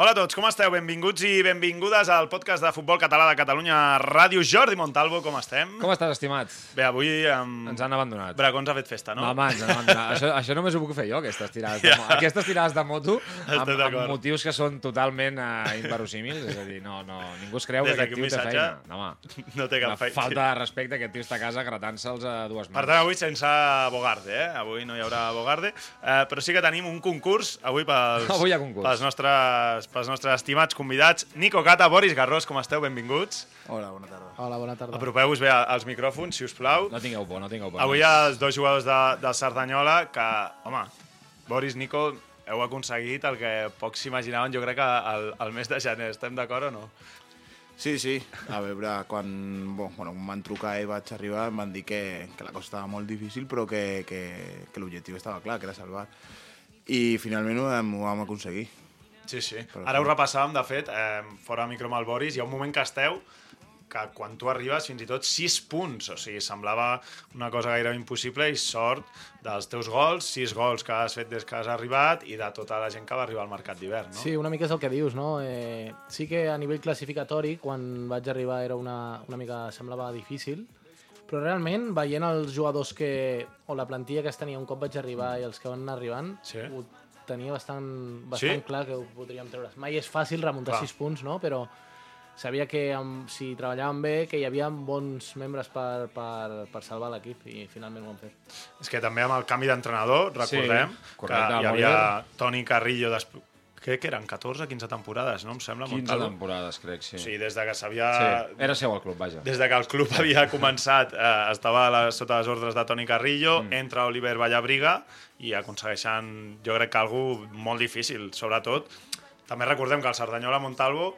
Hola a tots, com esteu? Benvinguts i benvingudes al podcast de Futbol Català de Catalunya Ràdio. Jordi Montalvo, com estem? Com estàs, estimat? Bé, avui amb... Ens han abandonat. Bracons ha fet festa, no? Home, ens han abandonat. això, això només ho puc fer jo, aquestes tirades, de, aquestes tirades de moto, amb, amb motius que són totalment uh, inverosímils. És a dir, no, no, ningú es creu Des que aquest tio té feina. No, home, No té cap feina. falta de respecte, aquest tio està a casa gratant-se'ls a dues mans. Per tant, avui sense Bogarde, eh? Avui no hi haurà Bogarde, eh, però sí que tenim un concurs avui pels, Avui hi ha concurs. pels, nostres, pels nostres estimats convidats. Nico Cata, Boris Garrós, com esteu? Benvinguts. Hola, bona tarda. Hola, bona tarda. Apropeu-vos bé a- als micròfons, si us plau. No tingueu por, no tingueu por. Avui hi ha els dos jugadors de, del Cerdanyola que, home, Boris, Nico, heu aconseguit el que pocs s'imaginaven, jo crec que al, al mes de gener. Estem d'acord o no? Sí, sí. A veure, quan, bon, bueno, quan van trucar i vaig arribar em van dir que, que la cosa estava molt difícil però que, que, que l'objectiu estava clar, que era salvar. I finalment ho vam, ho vam aconseguir. Sí, sí. Però Ara sí. ho repassàvem, de fet, eh, fora micro amb el Boris, hi ha un moment que esteu que quan tu arribes fins i tot 6 punts, o sigui, semblava una cosa gairebé impossible i sort dels teus gols, 6 gols que has fet des que has arribat i de tota la gent que va arribar al mercat d'hivern, no? Sí, una mica és el que dius, no? Eh, sí que a nivell classificatori, quan vaig arribar era una, una mica, semblava difícil, però realment, veient els jugadors que, o la plantilla que es tenia un cop vaig arribar i els que van anar arribant, Sí. ho tenia bastant, bastant Sí? clar que ho podríem treure. Mai és fàcil remuntar Clar. 6 punts, no? Però sabia que amb, si treballàvem bé, que hi havia bons membres per, per, per salvar l'equip i finalment ho hem fet. És que també amb el canvi d'entrenador, recordem, correcte, que hi havia. Toni Carrillo. Crec que eren 14 15 temporades, no? Em sembla, 15 Montalvo. temporades, crec, sí. Sigui, des de que s'havia... sí. Era seu el club, vaja. Des de que el club havia començat, eh, estava la, sota les ordres de Toni Carrillo, mm. entra Oliver Vallabriga i aconsegueixen, jo crec que algú molt difícil, sobretot. També recordem que el Cerdanyola Montalvo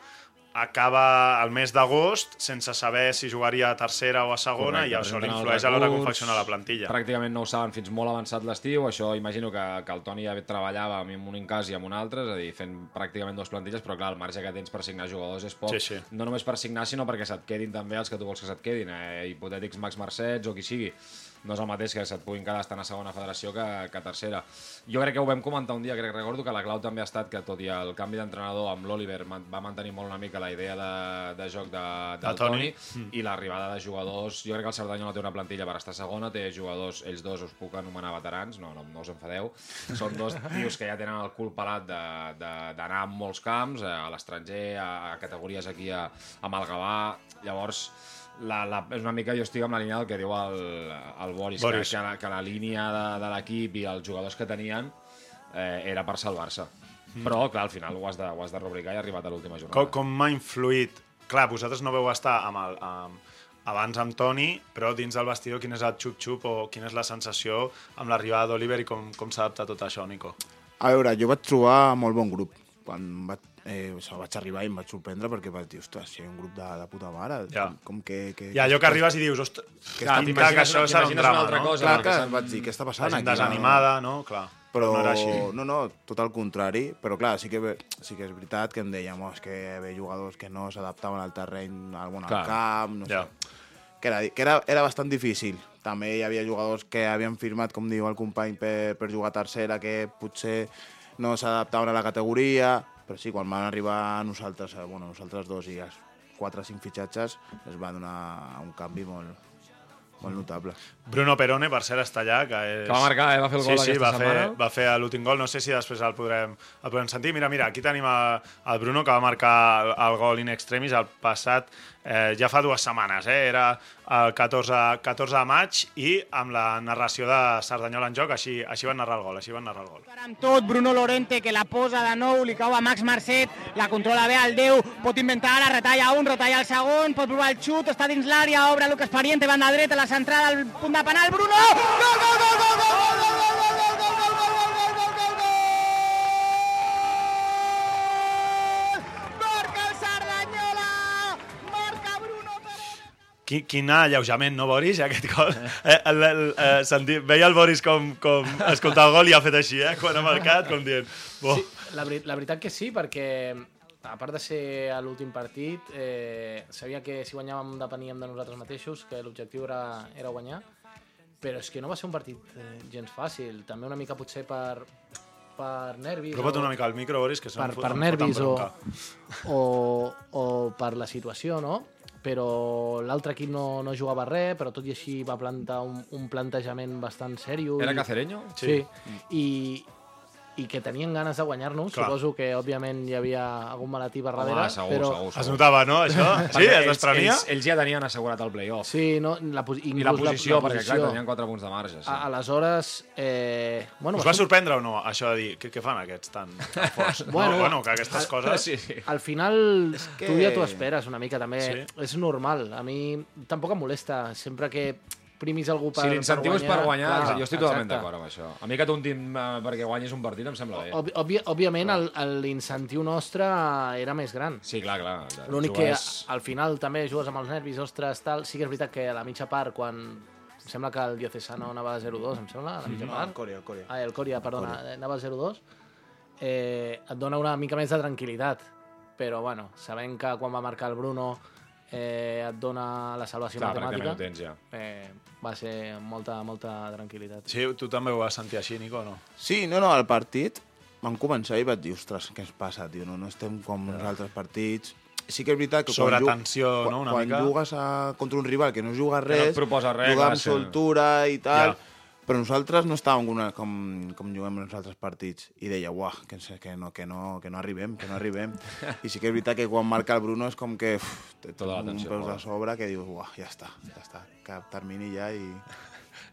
acaba el mes d'agost sense saber si jugaria a tercera o a segona Correcte, i això li influeix a l'hora de confeccionar la plantilla. Pràcticament no ho saben fins molt avançat l'estiu, això imagino que, que el Toni ja treballava amb un incàs i amb un altre, és a dir, fent pràcticament dues plantilles, però clar, el marge que tens per signar jugadors és poc, Sí, sí. no només per signar, sinó perquè se't quedin també els que tu vols que se't quedin, eh, hipotètics Max Mercets o qui sigui. No és el mateix que se't puguin quedar estant a segona federació que, que a tercera. Jo crec que ho vam comentar un dia, crec recordo que la clau també ha estat que tot i el canvi d'entrenador amb l'Oliver va mantenir molt una mica la idea de, de joc de, del De Toni. Toni, i l'arribada de jugadors... Jo crec que el Cerdanyola té una plantilla per estar segona, té jugadors, ells dos us puc anomenar veterans, no, no, no us enfadeu. Són dos tios que ja tenen el cul pelat d'anar a molts camps, eh, a l'estranger, a, a categories aquí a, a Malgavà. Llavors, la, la, és una mica, jo estic amb la línia del que diu el, el Boris, Boris. Que, que, la, que la línia de, de l'equip i els jugadors que tenien eh, era per salvar-se. Però, clar, al final ho has de, ho has de rubricar i ha arribat a l'última jornada. Com, com m'ha influït... Clar, vosaltres no veu estar amb el, amb, abans amb Toni, però dins del vestidor quin és el xup-xup o quina és la sensació amb l'arribada d'Oliver i com, com s'adapta tot això, Nico? A veure, jo vaig trobar molt bon grup. Quan vaig, eh, això, vaig arribar i em vaig sorprendre perquè vaig dir, ostres, si hi ha un grup de, de puta mare, Ja. com, que... que I allò que arribes i dius, ostres, Que clar, està- que això serà un drama, altra no? cosa, Clar, no? que Que vaig dir, què està passant aquí? desanimada, no? Clar. Però, no era així. no, no, tot el contrari, però clar, sí que, sí que és veritat que em dèiem, oh, és que hi havia jugadors que no s'adaptaven al terreny, al Clar. camp, no Ja. sé. Que era, que era, era bastant difícil. També hi havia jugadors que havien firmat, com diu el company, per, per jugar a tercera, que potser no s'adaptaven a la categoria, però sí, quan van arribar nosaltres, eh, bueno, nosaltres dos i els 4 o 5 fitxatges, es va donar un canvi molt, molt notable. Bruno Perone, per cert, està allà, que és... Que va marcar, eh? Va fer el gol sí, sí, aquesta va fer, setmana. va fer l'últim gol. No sé si després el podrem, el podrem sentir. Mira, mira, aquí tenim a- el Bruno, que va marcar el, el gol in extremis el passat, eh, ja fa dues setmanes, eh? era el 14, 14 de maig i amb la narració de Cerdanyola en joc, així, així van narrar el gol, així van narrar el gol. Amb tot, Bruno Lorente, que la posa de nou, li cau a Max Mercet, la controla bé al 10, pot inventar ara, retalla un, retalla el segon, pot provar el xut, està dins l'àrea, obre Lucas Pariente, banda dreta, la centrada, el punt de penal, Bruno! Gol, gol, gol, gol, gol, gol, gol! Quin, quin alleujament, no, Boris, aquest gol? Eh, el, el, eh, senti, veia el Boris com, com escoltar el gol i ha fet així, eh, quan ha marcat, com dient... Sí, la, veri- la veritat que sí, perquè a part de ser a l'últim partit, eh, sabia que si guanyàvem depeníem de nosaltres mateixos, que l'objectiu era, era guanyar, però és que no va ser un partit eh, gens fàcil. També una mica potser per, per nervis... Apropa't o- una mica al micro, Boris, que se per, per nervis o, o, o per la situació, no? Però l'altre equip no, no jugava res, però tot i així va plantar un, un plantejament bastant sèrio. Era i- Cacereño? Sí, i, i que tenien ganes de guanyar-nos. Suposo que, òbviament, hi havia algun malatí per darrere. Home, segur, però... segur, Es segur. notava, no, això? Sí, es desprenia? Ells, ells ja tenien assegurat el playoff. Sí, no, la, I la posició, la, perquè clar, tenien 4 punts de marge. Sí. A, aleshores, eh, bueno, Us va sorprendre o no, això de dir, què, què fan aquests tan, tan forts? Bueno, no, bueno, que aquestes coses... Sí, sí. al final que- tu ja t'ho esperes una mica, també. Sí. És normal. A mi tampoc em molesta. Sempre que primis algú per, Si l'incentiu és per guanyar, clar, jo estic totalment d'acord amb això. A mi que t'untin eh, perquè guanyis un partit em sembla bé. Òbvi, òbvi, òbviament, el- el- l'incentiu nostre era més gran. Sí, clar, clar. L'únic que Jugues- al final també jugues amb els nervis, ostres, tal. Sí que és veritat que a la mitja part, quan em sembla que el Diocesano anava a 0-2, em sembla, a la mitja No, part. el Corea, el Corea. Ah, el Corea, perdona, anava a 0-2. Eh, et dona una mica més de tranquil·litat. Però, bueno, sabent que quan va marcar el Bruno eh, et dona la salvació Clar, matemàtica, ho tens ja. eh, va ser molta, molta tranquil·litat. Sí, tu també ho vas sentir així, Nico, o no? Sí, no, no, al partit vam començar i vaig dir, ostres, què ens passa, tio? No, no estem com els altres partits. Sí que és veritat que quan, Sobre ju- tensió, quan, no, una quan mica? jugues a, contra un rival que no juga no res, et proposa res, jugar clar, amb soltura i tal, Ja. Però nosaltres no estàvem una, com, com juguem els altres partits. I deia, uah, que, que, no, que, no, que no arribem, que no arribem. I sí que és veritat que quan marca el Bruno és com que uf, té Tota un peus fora. de sobre que dius, uah, ja està, ja està, cap termini ja i...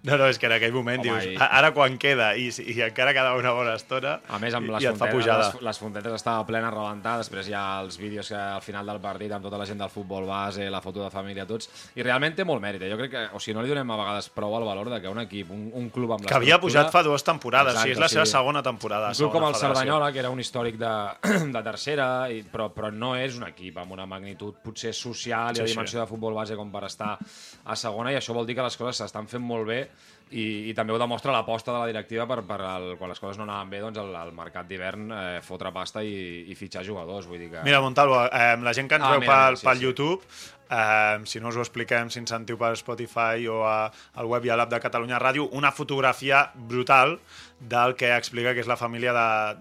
No, no, és que en aquell moment Home, dius, i- "A- ara quan queda i, i encara quedava una bona estona A més, amb les, i et fa pujada. les, les fontetes estava plena a rebentar, després hi ha els vídeos que al final del partit amb tota la gent del futbol base, la foto de família, tots, i realment té molt mèrit. eh? Jo crec que, o sigui, no li donem a vegades prou el valor de que un equip, un, un club amb Que havia pujat fa dues temporades, Exacte, sí, és la seva sí. segona temporada. Un club com el federació. Cerdanyola, que era un històric de, de tercera, i, però, però no és un equip amb una magnitud potser social i Sí, de sí. dimensió de futbol base com per estar a segona, i això vol dir que les coses s'estan fent molt bé i, i també ho demostra l'aposta de la directiva per, per el, quan les coses no anaven bé, doncs el, el mercat d'hivern eh, fotre pasta i, i fitxar jugadors. Vull dir que... Mira, Montalvo, eh, la gent que ens Ah, veu mira, pel, sí, pel sí. YouTube, eh, si no us ho expliquem, si ens sentiu per Spotify o a, al web i a l'app de Catalunya Ràdio, una fotografia brutal del que explica que és la família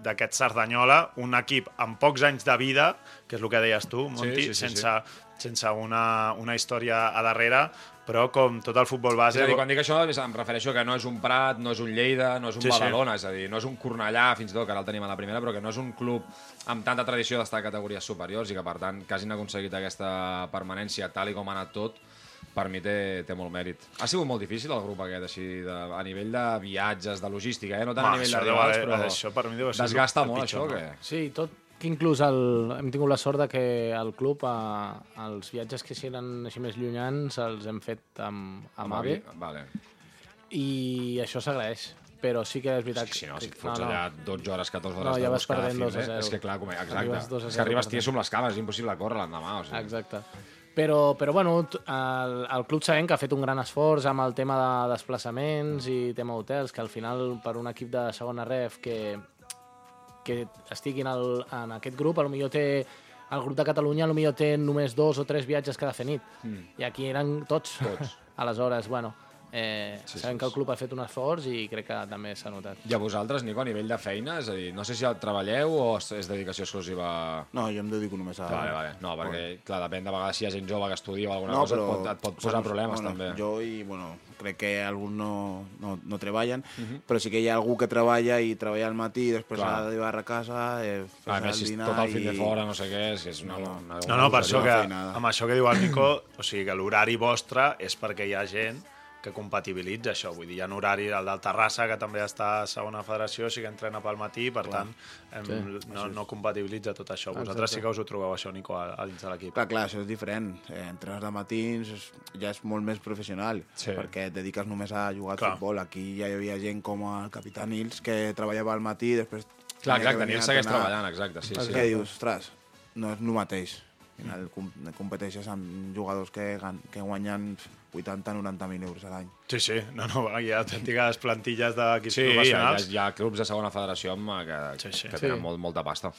d'aquest Cerdanyola, un equip amb pocs anys de vida, que és el que deies tu, Monti, sí, sí, sí. sense, sense una, una història a darrere, però com tot el futbol És base... a dir, quan dic això em refereixo que no és un Prat, no és un Lleida, no és un Sí, sí. Badalona, és a dir, no és un Cornellà, fins i tot, que ara el tenim a la primera, però que no és un club amb tanta tradició d'estar a categories superiors i que, per tant, que hagin aconseguit aquesta permanència tal i com ha anat tot, per mi té, té molt mèrit. Ha sigut molt difícil el grup aquest, així, de, a nivell de viatges, de logística, eh? no tant Home, a nivell de rivals, però això per mi deu ser desgasta el molt pitjor, això, no? que... Sí, tot que inclús el, hem tingut la sort de que el club, a, els viatges que eren així més llunyans, els hem fet amb, amb AVE, Vale. i això s'agraeix. Però sí que és veritat... Que si no, si et fots allà 12 hores, 14 hores No, ja vas perdent fin, 2 a eh? 0. És que clar, com... exacte. Arribes 2 a És que 0 arribes tieso amb les cames, és impossible córrer l'endemà. O sigui. Exacte. Però, però bueno, el, el club sabem que ha fet un gran esforç amb el tema de desplaçaments i tema hotels, que al final per un equip de segona ref que, que estigui en, el, en aquest grup, potser té el grup de Catalunya potser té només dos o tres viatges cada fer nit. Mm. I aquí eren tots. tots. Aleshores, bueno, Eh, Sí, sabem sí, que el sí. club ha fet un esforç i crec que també s'ha notat. I a vosaltres, Nico, a nivell de feina, és a dir, no sé si el treballeu o és dedicació exclusiva... No, jo em dedico només a... Vale, vale. No, perquè, clar, depèn de vegades si hi ha gent jove que estudia o alguna No, cosa, però... et pot, et pot posar bueno, problemes, bueno, també. Jo i, bueno, crec que alguns no, no, no treballen, Mhm. però sí que hi ha algú que treballa i treballa al matí, després Clar. ha d'arribar a casa, eh, fer A més, si el és dinar tot el fin de i- fora, no sé què, és, és una... No, una, No, no, per això que, amb això que diu el Nico, o sigui que l'horari vostre és perquè hi ha gent que compatibilitza això. Vull dir, hi ha un horari, el del Terrassa, que també està a segona federació, o sigui que entrena pel matí, per tant, em, Sí, no, no compatibilitza tot això. Vosaltres sí que us ho trobeu, això, Nico, a, a dins de l'equip. Clar, clar, això és diferent. Eh, entrenes de matins és, ja és molt més professional, Sí. perquè et dediques només a jugar Clar. a futbol. Aquí ja hi havia gent com el capità Nils, que treballava al matí, després... Clar, tenia que exacte, Nils segueix treballant, exacte, sí, sí. Què dius? Ostres, no és el mateix. Al final com- competeixes amb jugadors que, que guanyen 80-90.000 euros a l'any. Sí, sí, no, no, hi ha autèntiques plantilles d'equips Sí, hi ha, professionals. hi ha clubs de segona federació amb, eh, que, Sí, sí. que Sí. tenen molt, molta pasta.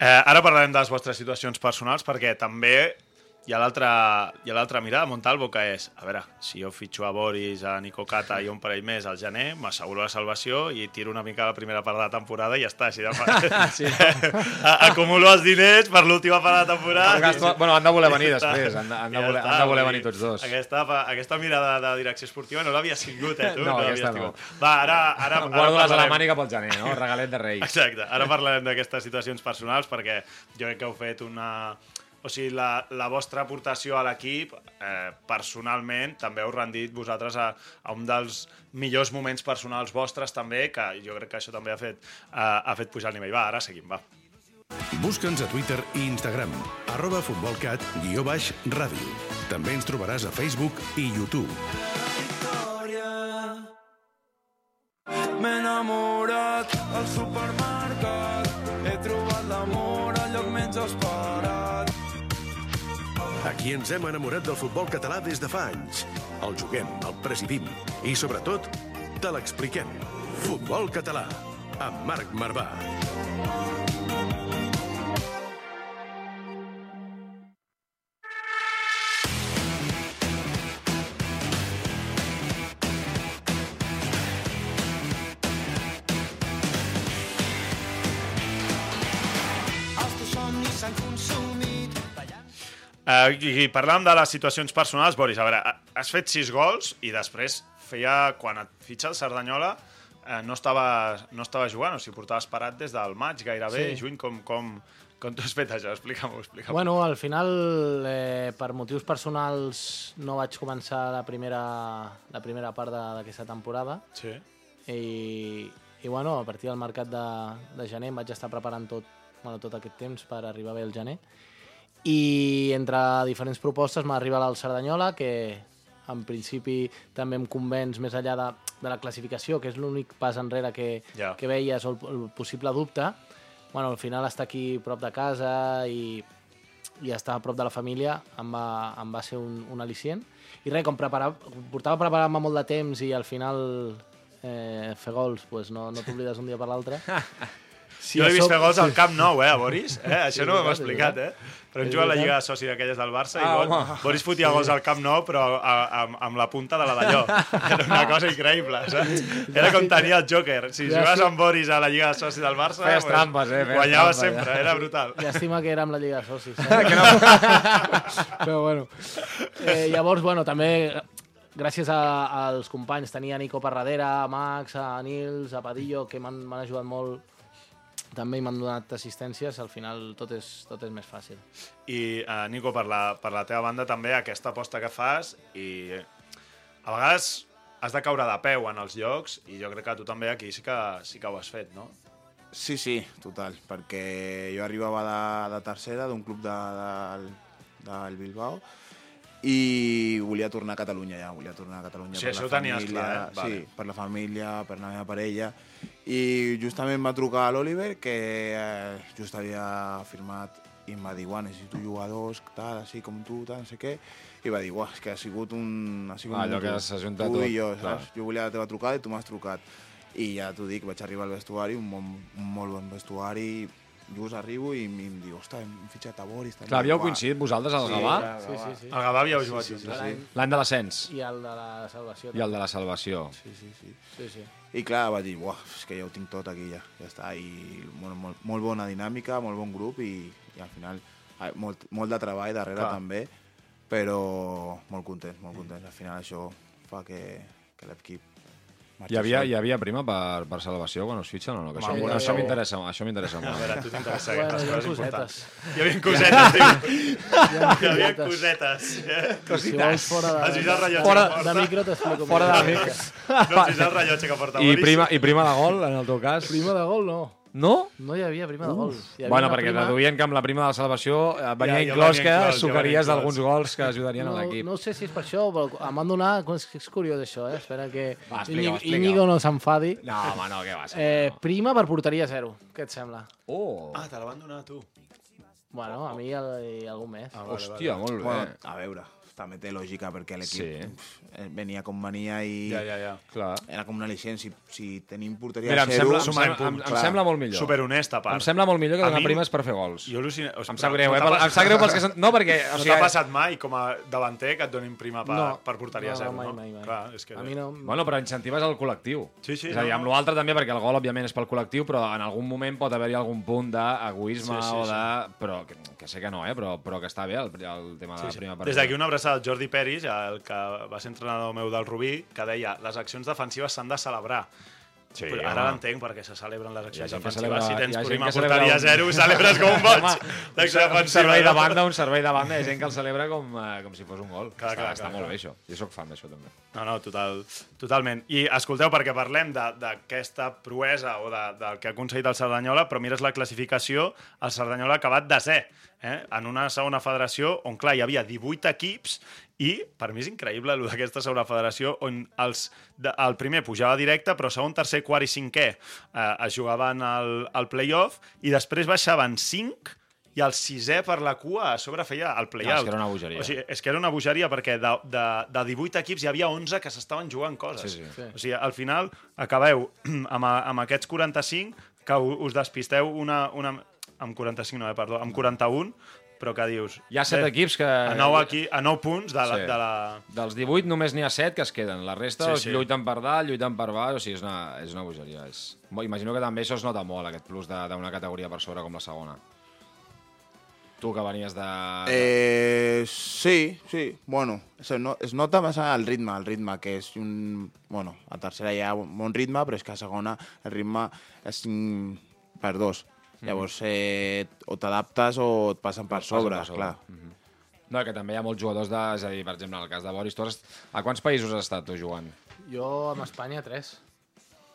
Eh, ara parlarem de les vostres situacions personals, perquè també hi ha l'altra mirada, Montalvo, que és, a veure, si jo fitxo a Boris, a Nico Cata i un parell més al gener, m'asseguro la salvació i tiro una mica la primera part de la temporada i ja està. Així de fa... sí. Acumulo els diners per l'última part de la temporada. Gasto- bueno, han de voler venir després, han de- han de I ja voler- està, han de voler venir tots dos. Aquesta, aquesta mirada de direcció esportiva no l'havia tingut, eh, tu? No, l'havies aquesta no. Va, ara... ara, ara guardo les a la màniga pel gener, no? Regalet de Reis. Exacte. Ara parlarem d'aquestes situacions personals perquè jo crec que heu fet una... O sigui, la, la vostra aportació a l'equip, eh, personalment, també heu rendit vosaltres a, a un dels millors moments personals vostres també, que jo crec que això també ha fet, eh, ha fet pujar el nivell. Va, ara seguim, va. Busca'ns a Twitter i Instagram, arroba futbolcat, guió baix, ràdio. També ens trobaràs a Facebook i YouTube. M'he enamorat al supermercat He trobat Aquí ens hem enamorat del futbol català des de fa anys. El juguem, el presidim i, sobretot, te l'expliquem. Futbol català, amb Marc Marvà. Eh, i, I parlàvem de les situacions personals. Boris, a veure, ha- has fet sis gols i després feia... Quan et fitxa el Cerdanyola eh, no, estava, no estava jugant, o sigui, portaves parat des del maig gairebé, Sí. juny, com, com, com t'ho has fet això? Explica-m'ho, explica-m'ho. Bueno, al final, eh, per motius personals, no vaig començar la primera, la primera part de- d'aquesta temporada Sí. i, i bueno, a partir del mercat de, de gener em vaig estar preparant tot, bueno, tot aquest temps per arribar bé el gener i entre diferents propostes m'ha arribat el Cerdanyola que en principi també em convenç més enllà de, de la classificació, que és l'únic pas enrere que, Ja. que veies o el, el possible dubte. Bueno, al final està aquí prop de casa i, i estar a prop de la família em va, em va ser un, un al·licient. I res, com preparar, portava preparant-me molt de temps i al final eh, fer gols, pues no, no t'oblides un dia per l'altre. Sí, jo he vist fer gols al sí. Camp Nou, eh, a Boris. Eh? Això Sí, no ho hem explicat, eh? Però hem jugat a la. Lliga de Soci d'aquelles del Barça i Ah, Bo- home. Boris fotia gols al Camp Nou, però a, a, amb, amb la punta de la d'allò. Era una cosa increïble, saps? Era com tenia el Joker. Si Ja jugaves sí. amb Boris a la Lliga de Soci del Barça... Feies trampes, eh, feies Guanyaves trampes, sempre, era brutal. Llàstima que era amb la Lliga de Socis. Eh? Però bueno. Eh, llavors, bueno, també gràcies a, als companys, tenia Nico per darrere, a Max, a Nils, a Padillo, que m'han ajudat molt també m'han donat assistències, al final tot és, tot és més fàcil. I, uh, Nico, per la, per la teva banda també, aquesta aposta que fas i a vegades has de caure de peu en els llocs i jo crec que tu també aquí sí que, sí que ho has fet, no? Sí, sí, total, perquè jo arribava de, de tercera, d'un club de, del, del Bilbao, i volia tornar a Catalunya ja, volia tornar a Catalunya Sí, per això la ho tenies família, clar, eh? Vale. Sí, per la família, per la meva parella, i justament va trucar a l'Oliver, que eh, just havia firmat i em va dir, "Uah, necessito jugadors, tal, així com tu, tal, no sé què, i va dir, uah, és que ha sigut un... Ha sigut Ah, un allò que mutu. s'ajunta tu tot, i jo, clar. saps? Jo volia la teva trucada i tu m'has trucat. I ja t'ho dic, vaig arribar al vestuari, un, bon, un molt bon vestuari, just arribo i, i em diu, ostres, hem fitxat a Boris. també." Clar, havíeu coincidit vosaltres al Sí, Gavà? Sí, sí, sí. Al Gavà havíeu jugat Sí, sí, sí. L'any de l'ascens I el de la salvació. i el de la salvació. sí, sí, sí. Sí, sí. I clar, vaig dir, Buah, és que ja ho tinc tot aquí ja, ja està. I molt, molt, molt bona dinàmica, molt bon grup i, i al final molt, molt de treball darrere Clar. també, però molt content, molt content. Al final això fa que, que l'equip marxi Hi havia, hi havia prima per, per salvació quan us fitxen o no? Que això, m'interessa això m'interessa A molt. veure, a tu t'interessa Bueno, ha coses importants. Hi havia cosetes, tio. Hi ha Hi havia cosetes. cosetes. Si vols fora de... Has vist el rellotge fora que porta? de micro t'explico. Fora de mica. No has vist el rellotge que porta I prima, I prima de gol, en el teu cas? Prima de gol, no. No? No hi havia prima de gol. Hi havia Bueno, perquè prima- deduïen que amb la prima de la salvació eh, venia Ja, ja inclòs que sucaries d'alguns gols que ajudarien a No, l'equip. no sé si és per això, però em van donar... És, és curiós, això, eh? Espera que Va, Íñigo- no s'enfadi. No, home, no, què va ser? Eh, prima per porteria zero, què et sembla? Oh, Ah, te la van donar a tu. Bueno, a mi i, algun més. Ah, vale, hòstia, molt bé. Bueno, a veure, també té lògica perquè l'equip Sí. pf, venia com venia i Ja, ja, ja. Clar. era com una al·licient. Si, si tenim porteria Mira, em sembla, em, sumar sembla, em, em sembla molt millor. Superhonest, a part. Em sembla molt millor que A donar mi- primes per fer gols. Jo al·lucina... Em sap greu, eh? Pel- Em sap greu pels que... Són... No, perquè... O No sigui, t'ha passat mai, com a davanter, que et donin prima per, No. per porteria No, zero, mai, no? mai, mai. Clar, és que... A mi no... Bueno, però incentives el col·lectiu. Sí, sí, És a dir, no, amb no. l'altre també, perquè el gol, òbviament, és pel col·lectiu, però en algun moment pot haver-hi algun punt d'egoisme Sí, sí, o de... Però, que, que sé que no, eh? Però, però que està bé el, el tema de la prima per Des d'aquí una abraçada al Jordi Peris, el que va ser entrenador meu del Rubí, que deia les accions defensives s'han de celebrar. Sí, Però ara l'entenc perquè se celebren les accions defensives. celebra- si tens celebra porteria un- zero, celebres com un boig. L'acció un defensiva, servei de banda, un servei de banda, hi ha gent que el celebra com, eh, com si fos un gol. Clar, està, clar, està clar, molt clar. bé, això. Jo sóc fan d'això, també. No, no, total, totalment. I escolteu, perquè parlem de- d'aquesta proesa o de, del que ha aconseguit el Cerdanyola, però mires la classificació, el Cerdanyola ha acabat desè, eh? en una segona federació on, clar, hi havia 18 equips i, per mi és increïble, el d'aquesta segona federació, on els, de, el primer pujava directe, però segon, tercer, quart i cinquè eh, es jugaven al, al play-off i després baixaven 5 i el sisè per la cua a sobre feia el No, play-out. és que era una bogeria. O sigui, és que era una bogeria perquè de, de, de 18 equips hi havia 11 que s'estaven jugant coses. Sí, sí. Sí. O sigui, al final acabeu amb, amb aquests 45 que us despisteu una, una, amb 45, no, eh, perdó, amb 41, però que dius... Hi ha set bé, equips que... A 9, aquí, a 9 punts de la... Sí. De la... Dels 18 només n'hi ha 7 que es queden. La resta Sí, sí, lluiten per dalt, lluiten per baix, o sigui, és una, és una bogeria. És... Imagino que també això es nota molt, aquest plus de- d'una categoria per sobre com la segona. Tu que venies de... Eh, sí, sí. Bueno, es, no, es nota més el ritme, el ritme, que és un... Bueno, a tercera hi ha un bon ritme, però és que a segona el ritme és mm, per dos. Llavors, eh, o t'adaptes o et passen per passen sobre, per sobre. clar. No, que també hi ha molts jugadors de... És a dir, per exemple, en el cas de Boris, tu has... a quants països has estat tu jugant? Jo amb Espanya, tres.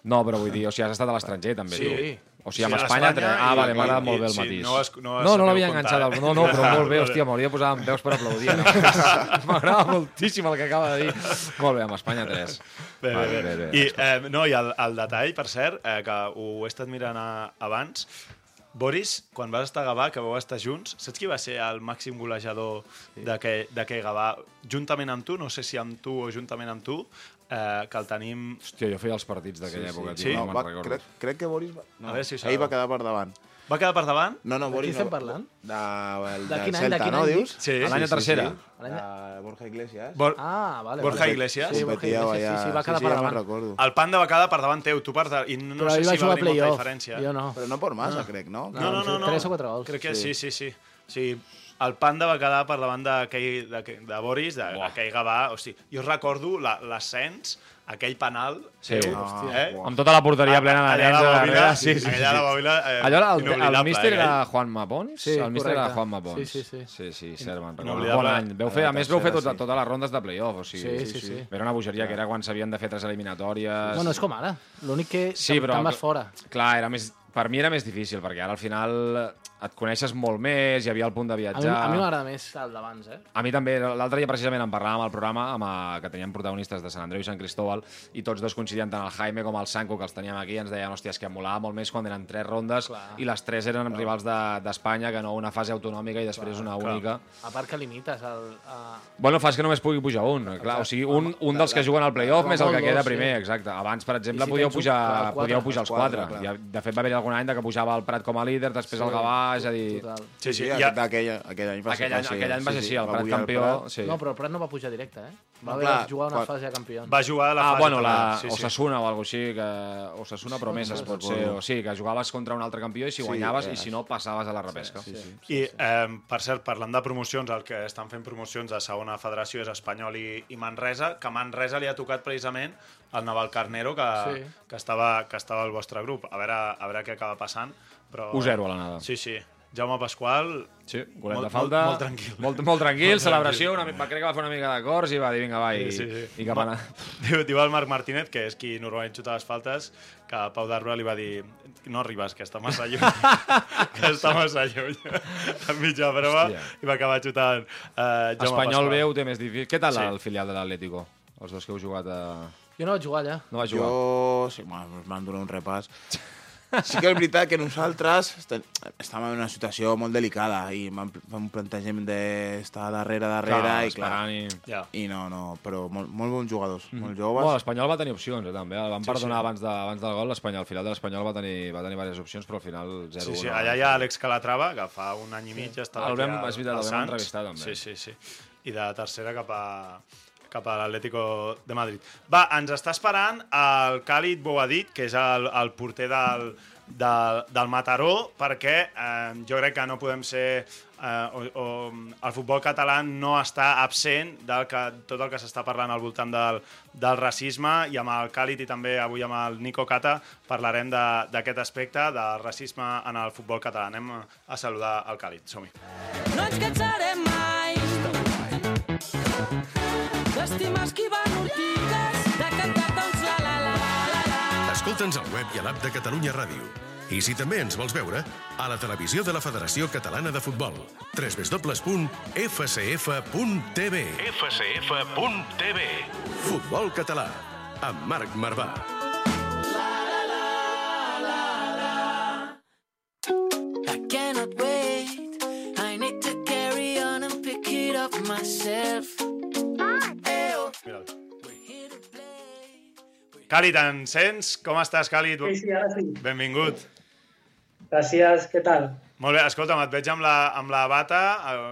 No, però vull dir, o sigui, has estat a l'estranger també, Sí. tu. O sigui, amb Sí, a Espanya... Espanya tre- Ah, vale, m'ha agradat i- molt bé el sí, matís. no has- no has no, no l'havia enganxat. eh? No, no, però molt bé, hòstia, m'hauria de posar en veus per aplaudir. No? M'agrada moltíssim el que acaba de dir. Molt bé, amb Espanya 3. Bé, Vale, bé, bé. I, eh, no, i el, el detall, per cert, eh, que ho he estat mirant a, abans, Boris, quan vas estar a Gavà, que vau estar junts, saps qui va ser el màxim golejador d'aquell d'aquell Gavà? Juntament amb tu, no sé si amb tu o juntament amb tu, eh, que el tenim... Hòstia, jo feia els partits d'aquella època, Sí? tio, No, no, va, me'n recordo. crec, crec que Boris... Va... No, A veure si ho ell va quedar per davant. Va quedar per davant? No, no, De Boris... qui estem no, parlant? De, el, De del quin any, de quin no, any dius? Sí, A l'any de tercera. L'any de- De Borja Iglesias. Bor Ah, vale. Borja vale. Iglesias? Sí, Borja Iglesias, sí, sí, va quedar sí, per ja me'n davant. recordo. El Panda va quedar per davant teu, tu per davant, i no, Però sé si va va jugar a haver molta diferència. Jo no. Però no per massa, crec, no? No, no, no, no. Tres o quatre gols. Crec que sí, sí, sí. O sigui, el Panda va quedar per davant d'aquell de, de Boris, de- d'aquell Gavà. O sigui, jo recordo la- l'ascens, aquell penal... Sí. seu, Ah, eh? Amb tota la porteria plena de allà a la bòbila. Sí, sí, sí. allà a la bòbila, eh, Allò era el, el míster eh, era. Juan Mapons? Sí, el míster era. Juan Mapons. Sí, sí, sí. Sí, sí, cert, me'n recordo. Bon any. Veu fer, a més, veu fer tot, sí. totes les rondes de playoff. O sigui, Sí, sí, sí. Era una bogeria que era quan s'havien de fer tres eliminatòries. Bueno, és com ara. L'únic que Sí, però- te'n vas fora. Clar, era més, per mi era més difícil, perquè ara al final et coneixes molt més, hi havia el punt de A mi, viatjar... a mi m'agrada més el d'abans, eh? A mi també, l'altre dia precisament en parlàvem al programa amb, eh, que teníem protagonistes de Sant Andreu i Sant Cristóbal i tots dos coincidien tant el Jaime com el Sanco que els teníem aquí i ens deien, hòstia, és que molava molt més quan eren tres rondes Clar. i les tres eren rivals de- d'Espanya que no una fase autonòmica i després una única. A part que limites el... A... Bueno, fas que només pugui pujar un, clar, o sigui, un, un dels que juguen al playoff Clar, més el que queda primer, sí. exacte. Abans, per exemple, si podíeu pujar, clar, podíeu pujar els quatre, clar. De fet, va haver algun any de que pujava el Prat com a líder, després el Gavà, és a dir... Total. Sí, sí, Sí, ja, aquell, aquell any va ser Aquell any, aquell any va ser així, el va Prat campió... Prat. Sí. No, però el Prat no va pujar directe, eh? Va No, haver clar, de jugar una quan- fase de campió. va jugar a la Ah, fase bueno, la sí, sí. Osasuna o alguna així, que... Osasuna promeses, pot ser. O sí, que jugaves contra un altre campió i si Sí, guanyaves, eh, i si no, passaves a la repesca. Sí, sí. I, eh, per cert, parlant de promocions, el que estan fent promocions de segona federació és Espanyol i, i Manresa, que a Manresa li ha tocat precisament el Navalcarnero, que, Sí. que, estava, que estava al vostre grup. A veure, a veure què acaba passant. Però... 1-0 a l'anada. Sí, sí. Jaume Pasqual, Sí, golet Molt- de falta. molt- molt tranquil. Molt, molt tranquil, Molt celebració, tranquil. una, va, crec que va fer una mica d'acords i va dir, vinga, va, i, Sí, sí, sí. i cap a anar. Diu, diu el Marc Martínez, que és qui normalment xuta les faltes, que Pau d'Arbre li va dir no arribes, que està massa lluny, que està massa lluny. en mitja prova, Hòstia. i va acabar xutant eh, Jaume Espanyol Pasqual. B ho té més difícil. Què tal Sí. el filial de l'Atlético? Els dos que heu jugat a... Jo no vaig jugar allà. No va jugar? Jo... Sí, bueno, m'han donat un repàs. Sí que és veritat que nosaltres estàvem en una situació molt delicada i vam fer un plantejament d'estar darrere, darrere i clar... i... Ja. I no, no, però molt, molt bons jugadors, molt joves. Bueno, l'Espanyol va tenir opcions, eh, també. El van Sí, perdonar sí. abans, de, abans del gol, l'Espanyol. Al final de l'Espanyol va tenir, va tenir diverses opcions, però al final 0-1. Sí, sí, allà hi ha Àlex Calatrava, que fa un any i mig ja estava El vam- aquí al, és veritat, el al Sants. entrevistar, també. Sí, sí, sí. I de tercera cap a cap a l'Atlético de Madrid. Va, ens està esperant el Khalid Bouadid, que és el, el porter del, del, del Mataró, perquè eh, jo crec que no podem ser... Eh, o, o, el futbol català no està absent del que, tot el que s'està parlant al voltant del, del racisme i amb el Càlid i també avui amb el Nico Cata parlarem d'aquest aspecte del racisme en el futbol català. Anem a, a saludar el Càlid. Som-hi. No ens cansarem mai d'estimar esquivant ortigues, de cantar tots la la la la la. Escolta'ns al web i a l'app de Catalunya Ràdio. I si també ens vols veure, a la televisió de la Federació Catalana de Futbol. www.fcf.tv fcf.tv Futbol català, amb Marc Marvà. Càlid, ens sents? Com estàs, Càlid? Sí, sí, ara sí. Benvingut. Gràcies, què tal? Molt bé, escolta'm, et veig amb la, amb la bata,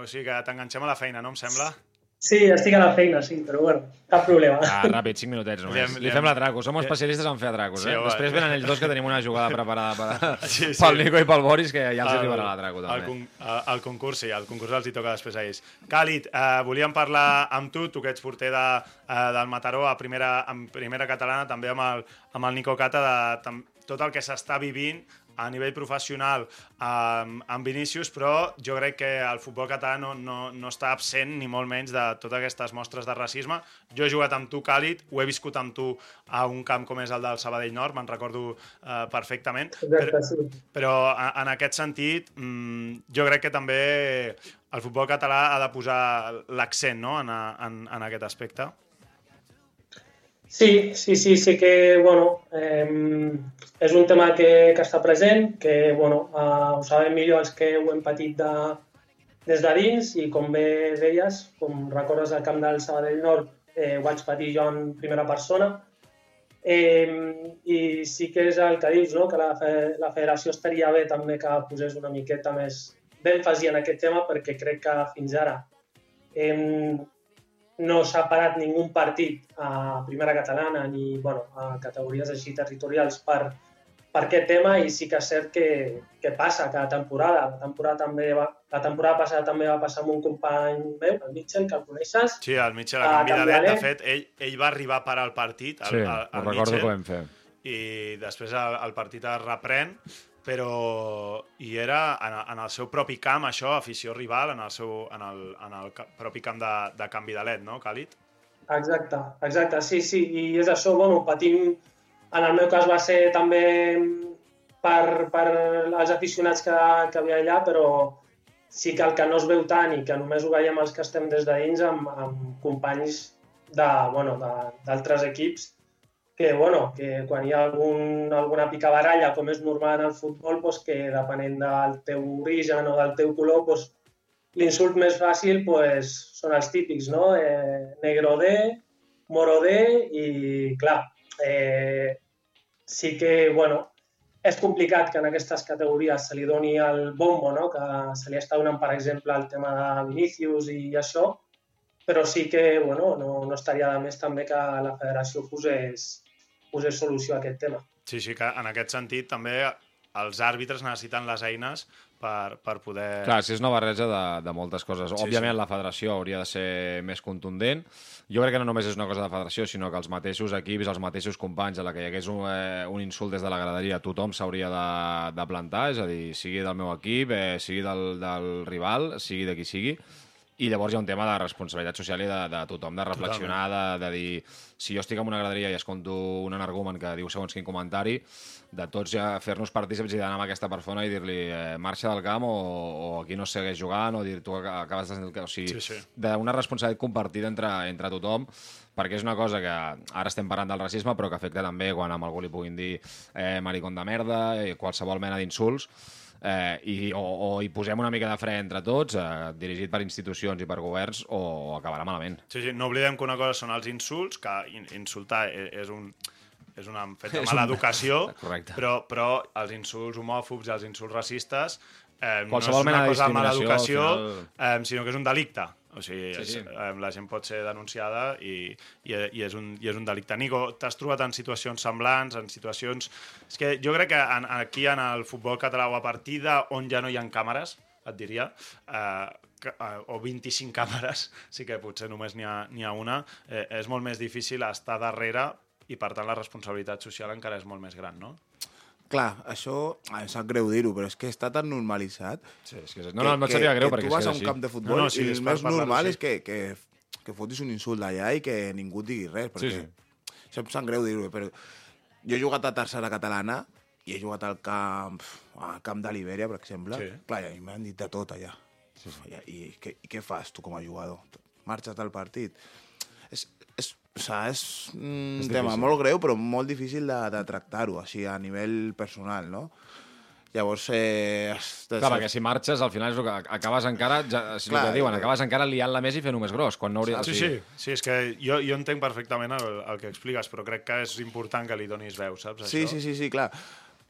o sigui que t'enganxem a la feina, no em sembla? Sí, estic a la feina, sí, però bueno, cap problema. Ah, ràpid, 5 minutets només. Li hem- Li, fem l'atraco. Som especialistes en fer atracos, Sí, eh? home. Després venen ells dos que tenim una jugada preparada per, Sí, sí. pel Nico i pel Boris, que ja els arribarà l'atraco, el, també. con, el, el concurs, sí, el concurs els hi toca després a ells. Càlid, eh, volíem parlar amb tu, tu que ets porter de, eh, del Mataró a primera, en primera catalana, també amb el, amb el Nico Cata, de tam, tot el que s'està vivint a nivell professional amb, amb Vinícius, però jo crec que el futbol català no, no, no està absent ni molt menys de totes aquestes mostres de racisme. Jo he jugat amb tu, Càlid, ho he viscut amb tu a un camp com és el del Sabadell Nord, me'n recordo eh, perfectament. Exacte, sí. Però a- en aquest sentit, mm, jo crec que també el futbol català ha de posar l'accent no? en, en, en aquest aspecte. Sí, sí, sí, sí que, bueno, eh, és un tema que, que està present, que, bueno, eh, ho sabem millor els que ho hem patit de, des de dins i com bé deies, com recordes el camp del Sabadell Nord, eh, ho vaig patir jo en primera persona. Eh, I sí que és el que dius, no? que la, la federació estaria bé també que posés una miqueta més d'èmfasi en aquest tema perquè crec que fins ara eh, no s'ha parat ningú partit a primera catalana ni bueno, a categories així territorials per, per aquest tema i sí que és cert que, que passa cada temporada. La temporada, també va, la temporada passada també va passar amb un company meu, el Mitchell, que el coneixes. Sí, el Mitchell Ah, a canvi de de fet, ell, ell va arribar a parar el partit, el, Sí, el, ho el recordo Mitchell, que ho vam fer. i després el, el partit es reprèn, però i era en, en el seu propi camp, això, afició rival, en el, seu, en el, en el propi camp de, de canvi de led, no, Càlid? Exacte, exacte, sí, sí, i és això, bueno, patim, en el meu cas va ser també per, per als aficionats que, que havia allà, però sí que el que no es veu tant i que només ho veiem els que estem des de dins amb, amb companys d'altres bueno, de- equips que, bueno, que quan hi ha algun, alguna picabaralla, com és normal en el futbol, doncs que depenent del teu origen o del teu color, doncs, l'insult més fàcil doncs, són els típics, no? Eh, negro D, moro D i, clar, eh, sí que, bueno, és complicat que en aquestes categories se li doni el bombo, no? que se li està donant, per exemple, el tema de Vinícius i això, però sí que bueno, no, no estaria de més també que la federació posés, posés solució a aquest tema. Sí, sí, que en aquest sentit també els àrbitres necessiten les eines per, per poder... Clar, si és una barreja de, de moltes coses. Sí, Òbviament sí. la federació hauria de ser més contundent. Jo crec que no només és una cosa de federació, sinó que els mateixos equips, els mateixos companys, a la que hi hagués un, eh, un insult des de la graderia, tothom s'hauria de, de plantar, és a dir, sigui del meu equip, eh, sigui del, del rival, sigui de qui sigui, i llavors hi ha un tema de responsabilitat social i de, de tothom, de reflexionar, de, de dir, si jo estic en una graderia i escolto un energumen que diu segons quin comentari, de tots ja fer-nos partícips i d'anar amb aquesta persona i dir-li eh, marxa del camp o, o aquí no segueix jugant o dir tu ac- acabes de... O sigui, Sí, sí. d'una responsabilitat compartida entre, entre tothom perquè és una cosa que ara estem parlant del racisme però que afecta també quan a algú li puguin dir eh, maricón de merda, eh, qualsevol mena d'insults eh, i, o, o hi posem una mica de fre entre tots, eh, dirigit per institucions i per governs, o, o acabarà malament. Sí, sí, no oblidem que una cosa són els insults, que in- insultar e- és un és un fet de És mala educació, Correcte. però, però els insults homòfobs i els insults racistes eh, no és Qualsevol una cosa de mala educació, al final- eh, sinó que és un delicte. O sigui, Sí, sí. és, eh, la gent pot ser denunciada i, i, i, és un, i és un delicte. Nico, t'has trobat en situacions semblants, en situacions... És que jo crec que en, aquí en el futbol català o a partir on ja no hi ha càmeres, et diria, eh, que, eh, o 25 càmeres, sí que potser només n'hi ha, ha una, eh, és molt més difícil estar darrere i, per tant, la responsabilitat social encara és molt més gran, no? Clar, això em sap greu dir-ho, però és que està tan normalitzat... Sí, és que no, no, no et sabria greu, que perquè tu és vas que a un així. camp de futbol No, no, sí, i el més normal és que, que, que fotis un insult d'allà i que ningú et digui res, perquè Sí, sí, sí. em sap greu dir-ho, però jo he jugat a tercera catalana i he jugat al camp, al camp de Libèria, per exemple. Sí. Clar, i m'han dit de tot allà. Sí, sí. I, què, I què fas tu com a jugador? Marxes del partit? És, és, o sigui, és un És tema difícil. molt greu, però molt difícil de, de tractar-ho, així, a nivell personal, no? Llavors, eh... de Clar, perquè si marxes, al final és el que acabes encara, ja, el Clar, que diuen, eh, acabes encara liant-la més i fent-ho més gros, quan no hauria... Sí, sí, sí, és que jo, jo entenc perfectament el, el que expliques, però crec que és important que li donis veu, saps? Sí, això? sí, sí, sí, clar.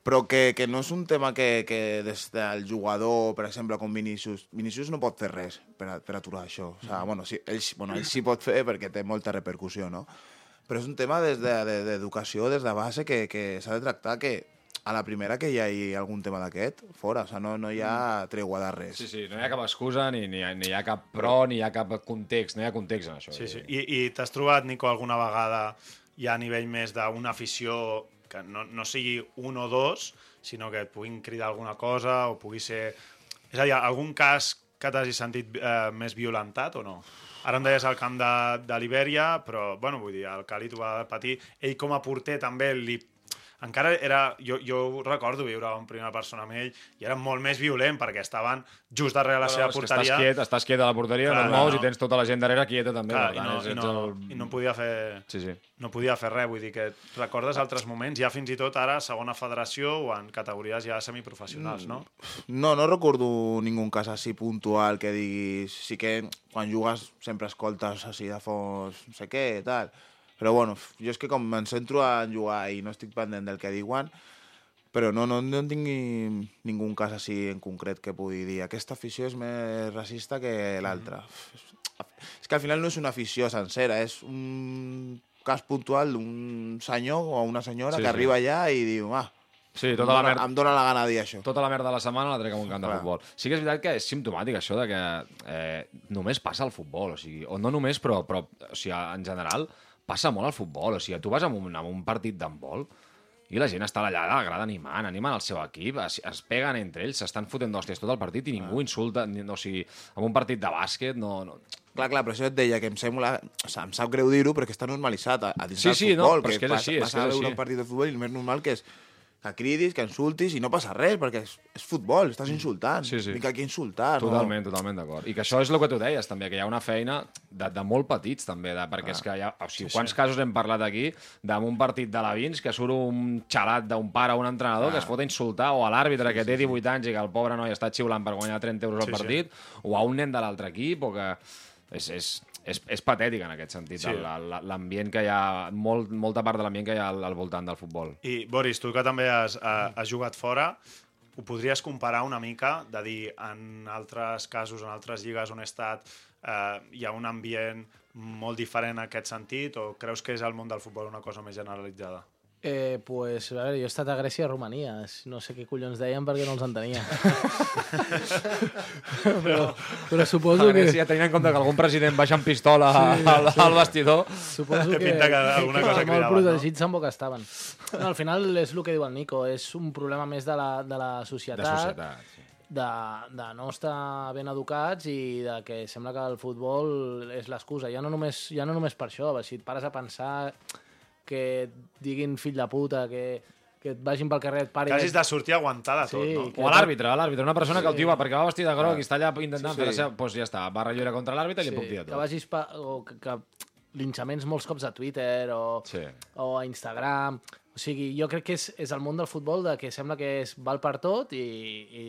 Però que, que no és un tema que, que des del jugador, per exemple, com Vinícius... Vinícius no pot fer res per, a, per aturar això. O sigui, bueno, sí, ell, bueno, ell sí pot fer perquè té molta repercussió, no? Però és un tema des de- de- d'educació, de, des de base, que, que s'ha de tractar que a la primera que hi hagi algun tema d'aquest, fora. O sigui, no, no hi ha tregua de res. Sí, sí, no hi ha cap excusa, ni, ni, ha- ni hi ha cap pro, ni hi ha cap context, no hi ha context en això. Sí, sí. I, i t'has trobat, Nico, alguna vegada ja a nivell més d'una afició que no, no sigui un o dos, sinó que et puguin cridar alguna cosa o pugui ser... És a dir, algun cas que t'hagi sentit eh, més violentat o no? Ara em deies al camp de, de Libèria, però, bueno, vull dir, el Cali t'ho va patir. Ell com a porter també li encara era... Jo, jo ho recordo viure en primera persona amb ell i era molt més violent perquè estaven just darrere la seva porteria. Estàs quiet, estàs quiet a la porteria, Clar, no et mous no. i tens tota la gent darrere quieta també. Clar, per i, tant, no, és, i, no, el... i no podia fer Sí, sí. no podia fer res, vull dir que recordes altres moments, ja fins i tot ara segona federació o en categories ja semiprofessionals, no? No, no recordo ningú cas així puntual que diguis... Sí que quan jugues sempre escoltes així de fons, no sé què, tal. Però bueno, jo és que com em centro en jugar i no estic pendent del que diuen, però no, no, no tinc ni, ningú cas així en concret que pugui dir aquesta afició és més racista que l'altra. És que al final no és una afició sencera, és un cas puntual d'un senyor o una senyora Sí, que sí. arriba allà i diu, ah, Sí, em, tota la merda... em dóna la gana de dir això. Tota la merda de la setmana la trec en un camp de Clar. futbol. Sí que és veritat que és simptomàtic això de que eh, només passa al futbol, o sigui, o no només, però, però o sigui, en general passa molt al futbol. O sigui, tu vas a un, a un partit d'handbol i la gent està allà a la grada animant, animant el seu equip, es, es peguen entre ells, s'estan fotent d'hòsties tot el partit i ningú insulta, ni, o sigui, en un partit de bàsquet no... no... Clar, clar, però això et deia que em sembla... O sigui, em sap greu dir-ho perquè està normalitzat a, a dins Sí, del sí, no, futbol. però és que és així, és vas que a és veure així. un partit de futbol i el més normal que és que cridis, que insultis, i no passa res, perquè és, és futbol, estàs insultant. Sí, sí. Vinc aquí a insultar. Totalment, totalment d'acord. I que això és el que tu deies, també, que hi ha una feina de, de molt petits, també, de, perquè és que hi ha... O sigui, quants casos hem parlat aquí d'un partit de la Vins que surt un xalat d'un pare o un entrenador que es pot insultar, o a l'àrbitre que té 18 anys i que el pobre noi està xiulant per guanyar 30 euros al Sí, sí. partit, o a un nen de l'altre equip, o que... És, és, és, és patètic en aquest sentit, Sí. l'ambient que hi ha, molt, molta part de l'ambient que hi ha al, al voltant del futbol. I, Boris, tu que també has, ha- has jugat fora, ho podries comparar una mica, de dir, en altres casos, en altres lligues on he estat, eh, hi ha un ambient molt diferent en aquest sentit, o creus que és el món del futbol una cosa més generalitzada? Eh, pues, a veure, jo he estat a Grècia i a Romania. No sé què collons deien perquè no els entenia. però, però suposo A que... Grècia, tenint en compte que algun president baixa amb pistola sí, al, al vestidor... Suposo Que que, pinta que alguna cosa molt cridaven, no? protegits amb que estaven. No, al final és el que diu el Nico, és un problema més de la, de la societat, De societat, sí. de, de no estar ben educats i de que sembla que el futbol és l'excusa. Ja, no només, ja no només per això, si et pares a pensar que et diguin fill de puta, que, que et vagin pel carrer, et parin... Que hagis de sortir a aguantar de tot, Sí, no? O a l'àrbitre, a l'àrbitre, una persona que el tio va perquè va vestit de groc i està allà intentant Sí, fer la sí. seva... Doncs ja està, barra lliure contra l'àrbitre i li puc dir a que tot. vagis pa, o que, que linxaments molts cops a Twitter o, Sí. o a Instagram. O sigui, jo crec que és, és el món del futbol de que sembla que és val per tot i, i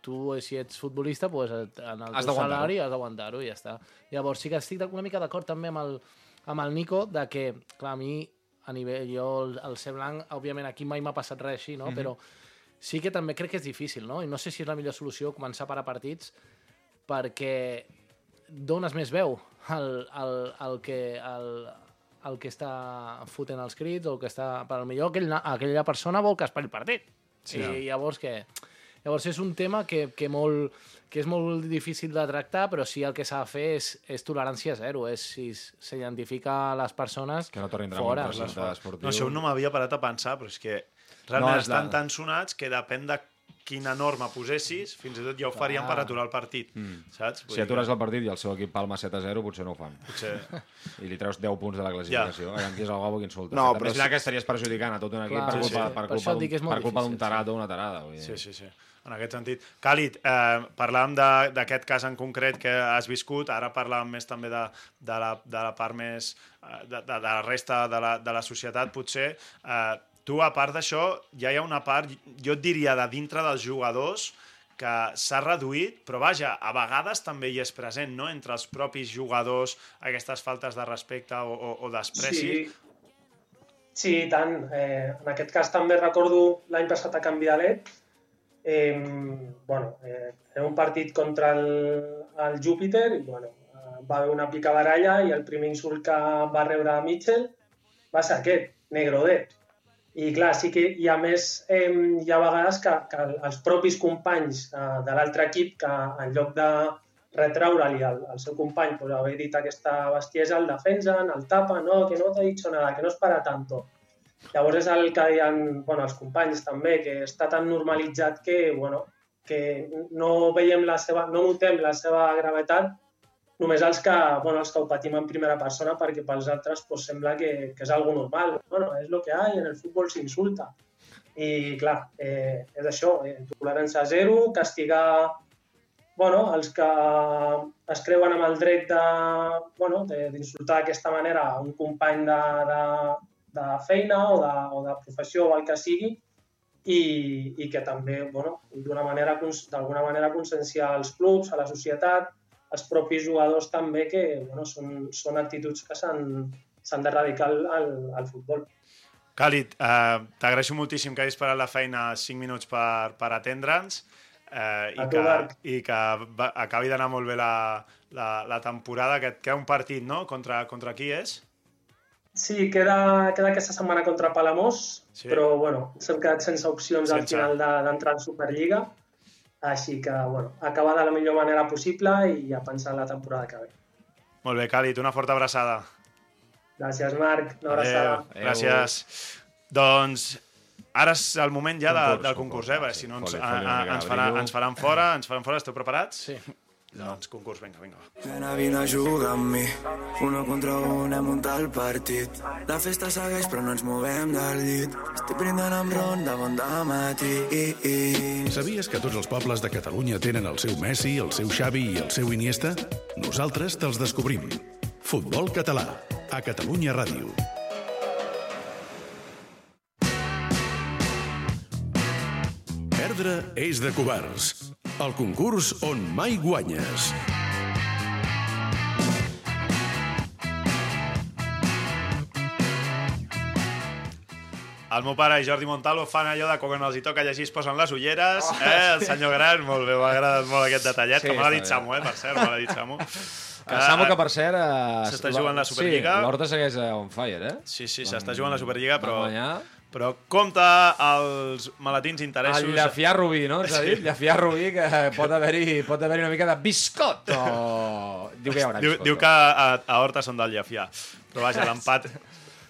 tu, si ets futbolista, pues, en el Has teu salari has d'aguantar-ho i ja està. Llavors sí que estic una mica d'acord també amb el, amb el Nico de que, clar, a mi a nivell, jo el, el ser blanc, òbviament aquí mai m'ha passat res així, no? Mhm. Però sí que també crec que és difícil, no? I no sé si és la millor solució començar a parar partits perquè dones més veu al, al, al que al, el que està fotent els crits o el que està... Per millor aquell, aquella persona vol que es pari el partit. Sí. I llavors què? Llavors és un tema que, que, molt, que és molt difícil de tractar, però sí el que s'ha de fer és, és tolerància zero, és si s'identifica les persones Que no tornin fora. esportiu. No, això no m'havia parat a pensar, però és que realment No, és la- estan tan sonats que depèn de quina norma posessis, fins i tot ja ho farien per aturar el partit, mm. saps? Vull Si atures que el partit i el seu equip palma 7 a 0, potser no ho fan. Potser... I li treus 10 punts de la classificació. Ja. Aquí és el gabo que insulta. No, També però és veritat sí- que estaries perjudicant a tot un equip Clar, per sí, culpa, sí. per Per culpa és per culpa d'un tarat o una tarada. Vull dir. Sí, sí, sí. En aquest sentit. Càlid, eh, parlàvem d'aquest cas en concret que has viscut, ara parlàvem més també de, de, la, de la part més... eh, de, de, de la resta de la, de la societat, potser. Eh, tu, a part d'això, ja hi ha una part, jo et diria, de dintre dels jugadors que s'ha reduït, però vaja, a vegades també hi és present, no?, entre els propis jugadors, aquestes faltes de respecte o, o, o despreci. Sí, sí, tant. Eh, en aquest cas també recordo l'any passat a Can Vidalet, eh, bueno, eh, era un partit contra el, el Júpiter i bueno, eh, va haver una picabaralla i el primer insult que va rebre Mitchell va ser aquest, Negrodet. I clar, sí que hi ha més, eh, hi ha vegades que, que els propis companys eh, de l'altre equip que en lloc de retraure-li al, al seu company pues, haver dit aquesta bestiesa, el defensen, el tapen, no, que no t'ha dit nada, que no es para tanto. Llavors és el que deien bueno, els companys també, que està tan normalitzat que, bueno, que no veiem la seva, no notem la seva gravetat només els que, bueno, els que ho patim en primera persona perquè pels altres pues, sembla que, que és algo normal. Bueno, és lo que hi, en el futbol s'insulta. I clar, eh, és això, eh, tolerància zero, castigar bueno, els que es creuen amb el dret de, bueno, d'aquesta manera a un company de, de, de feina o de, o de professió o el que sigui i, i que també bueno, d'una manera d'alguna manera conscienciar als clubs, a la societat, als propis jugadors també que bueno, són, són actituds que s'han d'erradicar al, al, futbol. Càlid, eh, t'agraeixo moltíssim que hagis parat la feina 5 minuts per, per atendre'ns eh, i, que, i que va, acabi d'anar molt bé la, la, la temporada, que et queda un partit, no? Contra, contra qui és? Sí, queda, queda aquesta setmana contra Palamós, Sí. però bueno, hem quedat sense opcions al Sense. final de- d'entrar en Superliga, així que bueno, acabar de la millor manera possible i a pensar en la temporada que ve. Molt bé, Càlid, una forta abraçada. Gràcies, Marc. Una abraçada. Adéu, gràcies. Doncs ara és el moment ja de, Concurs, del concurs, eh? concurs, perquè sí. si no ens, Foli- a, foli a, ens, de farà, ens faran fora, ens faran fora. Esteu preparats? Sí. Doncs concurs, vinga, vinga. Nena, vine a jugar amb mi. Uno contra un, hem muntat el partit. La festa segueix, però no ens movem del llit. Estic brindant amb ron de bon matí. Sabies que tots els pobles de Catalunya tenen el seu Messi, el seu Xavi i el seu Iniesta? Nosaltres te'ls descobrim. Futbol català, a Catalunya Ràdio. Perdre és de covards. El concurs on mai guanyes. El meu pare i Jordi Montalvo fan allò de quan els hi toca llegir es posen les ulleres. Eh? El senyor gran, molt bé, m'ha agradat molt aquest detallet, Sí, que me l'ha dit bé. Samu, eh, per cert, me l'ha dit Samu. Que Samu, que per cert... Eh, S'està jugant la Superliga. Sí, l'Horta segueix on fire, eh? Sí, sí, s'està jugant la Superliga, però, guanyar. Però compta els malatins interessos... El Llafià Rubí, no? Ens ha dit? Llafià Rubí, que pot haver-hi pot haver una mica de biscot. O... Diu que hi haurà Diu, biscot. diu que a, a Horta són del Llafià. Però vaja, l'empat...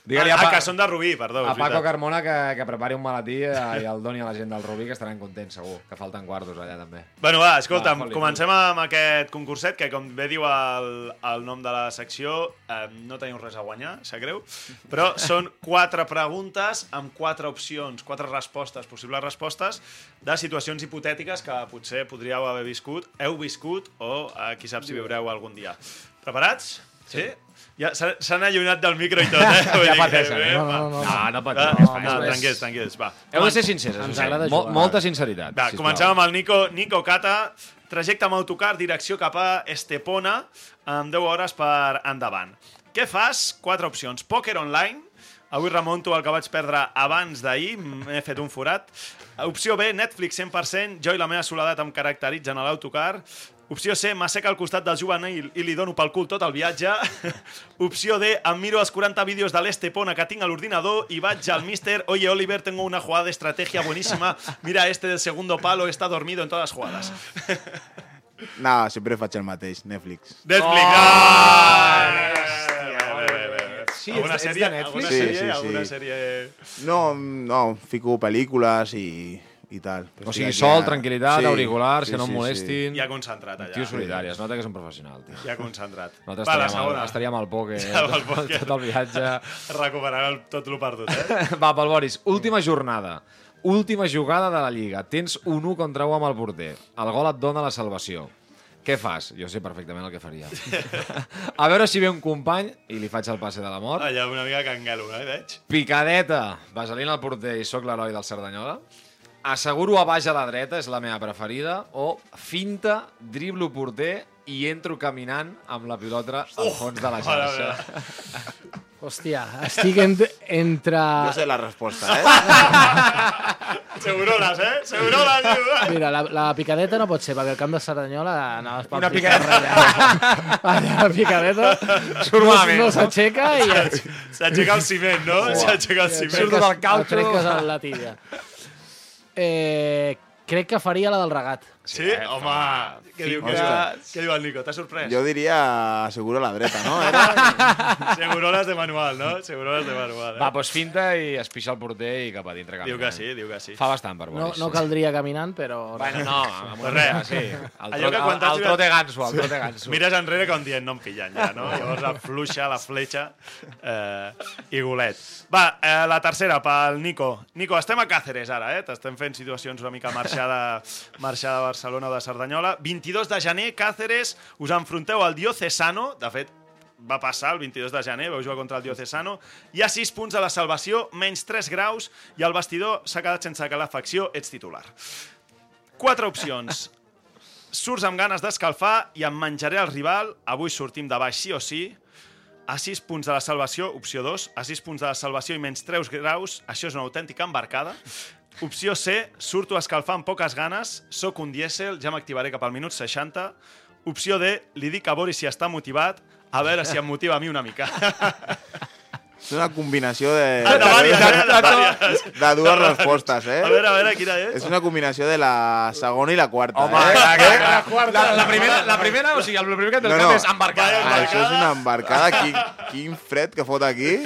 Digue-li ah, a Pa- que són de Rubí, perdó. A Paco. Carmona que, que prepari un malatí i el doni a la gent del Rubí, que estaran contents, segur. Que falten quartos allà, també. Bueno, va, escolta'm, Va, comencem amb aquest concurset, que com bé diu el, el nom de la secció, eh, no teniu res a guanyar, sap greu, però són quatre preguntes amb quatre opcions, quatre respostes, possibles respostes, de situacions hipotètiques que potser podríeu haver viscut, heu viscut, o eh, qui sap si viureu algun dia. Preparats? Sí? Ja s'ha- s'han allunyat del micro i tot, eh? Ja pateixen, eh? No, no, no. No, no Va, pateixis. no, no, no, tranquils, tranquils, va. Heu de ser sincers, Ens agrada jugar. molta sinceritat. Va, sisplau. comencem amb el Nico, Nico Cata. Trajecte amb autocar, direcció cap a Estepona, amb 10 hores per endavant. Què fas? Quatre opcions. Pòquer online. Avui remonto el que vaig perdre abans d'ahir, m'he fet un forat. Opció B, Netflix 100%, jo i la meva soledat em caracteritzen a l'autocar. Opció C, m'asseca al costat del juvenil i li dono pel cul tot el viatge. Opció D, em miro els 40 vídeos de l'Estepona que tinc a l'ordinador i vaig al míster, oye Oliver, tengo una jugada de estrategia buenísima, mira este del segundo palo, está dormido en todas las jugadas. No, sempre faig el mateix, Netflix. Netflix! Ah! Bé, bé, bé. Sí, Alguna ets- ets sèrie? de Netflix? Alguna Sí, sèrie? sí, sí. Alguna sèrie... No, no, fico pel·lícules i, i tal. O sigui, sol, tranquil·litat, auriculars, que no em molestin. Ja concentrat, allà. Tio solidari, es nota que és un professional, tio. Ja concentrat. Nosaltres Va, estaríem, al, estaríem al pòquer, Amb el pòquer. tot el viatge. Recuperar el, tot el perdut, eh? Va, pel Boris, última jornada. Última jugada de la Lliga. Tens un 1 contra 1 amb el porter. El gol et dona la salvació. Què fas? Jo sé perfectament el que faria. A veure si ve un company i li faig el passe de la mort. Allà una mica canguelo, eh, veig? Picadeta, vaselina al porter i sóc l'heroi del Cerdanyola. Asseguro a baix a la dreta, és la meva preferida. O finta, driblo porter i entro caminant amb la pilota al fons de la xarxa. Hòstia, estic ent entre... Jo sé la resposta, eh? Seguroles, eh? Seguroles, diu. Mira, la, la picadeta no pot ser, perquè al camp de Cerdanyola anaves pel Una pic picadeta. ratllat. La picadeta Surt no, no s'aixeca i S'aixeca el ciment, no? S'aixeca el ciment. Surto del et trenques a la tibia. Eh, crec que faria la del regat. Sí? Home, què diu, que, què diu el Nico? T'ha sorprès? Jo diria seguro la dreta, no? Era... Seguroles de manual, no? Seguroles de manual, eh? Va, doncs finta i es pixa el porter i cap a dintre caminant. Diu que sí, diu que sí. Fa bastant per No, Boris. no caldria caminant, però... Bueno, no, amb una mica, sí. El, Allò que quan el, trote ganso, el trote ganso. Mires enrere com dient no em pillen ja, no? Llavors afluixa la fletxa eh, i golet. Va, eh, la tercera pel Nico. Nico, estem a Càceres ara, eh? T'estem fent situacions una mica marxada, marxada de Barcelona o de Cerdanyola. 22 de gener, Càceres, us enfronteu al Diocesano, de fet, va passar el 22 de gener, vau jugar contra el Diocesano, hi ha 6 punts a la salvació, menys 3 graus, i el vestidor s'ha quedat sense calefacció, ets titular. Quatre opcions. Surts amb ganes d'escalfar i em menjaré el rival. Avui sortim de baix sí o sí. A 6 punts de la salvació, opció 2. A 6 punts de la salvació i menys 3 graus. Això és una autèntica embarcada. Opció C. Surto a escalfar amb poques ganes. Soc un dièsel, ja m'activaré cap al minut 60. Opció D. Li dic a Boris si està motivat. A veure si em motiva a mi una mica. És una combinació de, Ah, de de, de dues respostes, eh? A veure, a veure, quina és? És una combinació de la segona i la quarta, Home, eh? clar, clar, clar. La, la, primera, la primera, o sigui, el primer que té No, no. és embarcada. Vaya, Això és una embarcada. Quin, quin fred que fot aquí.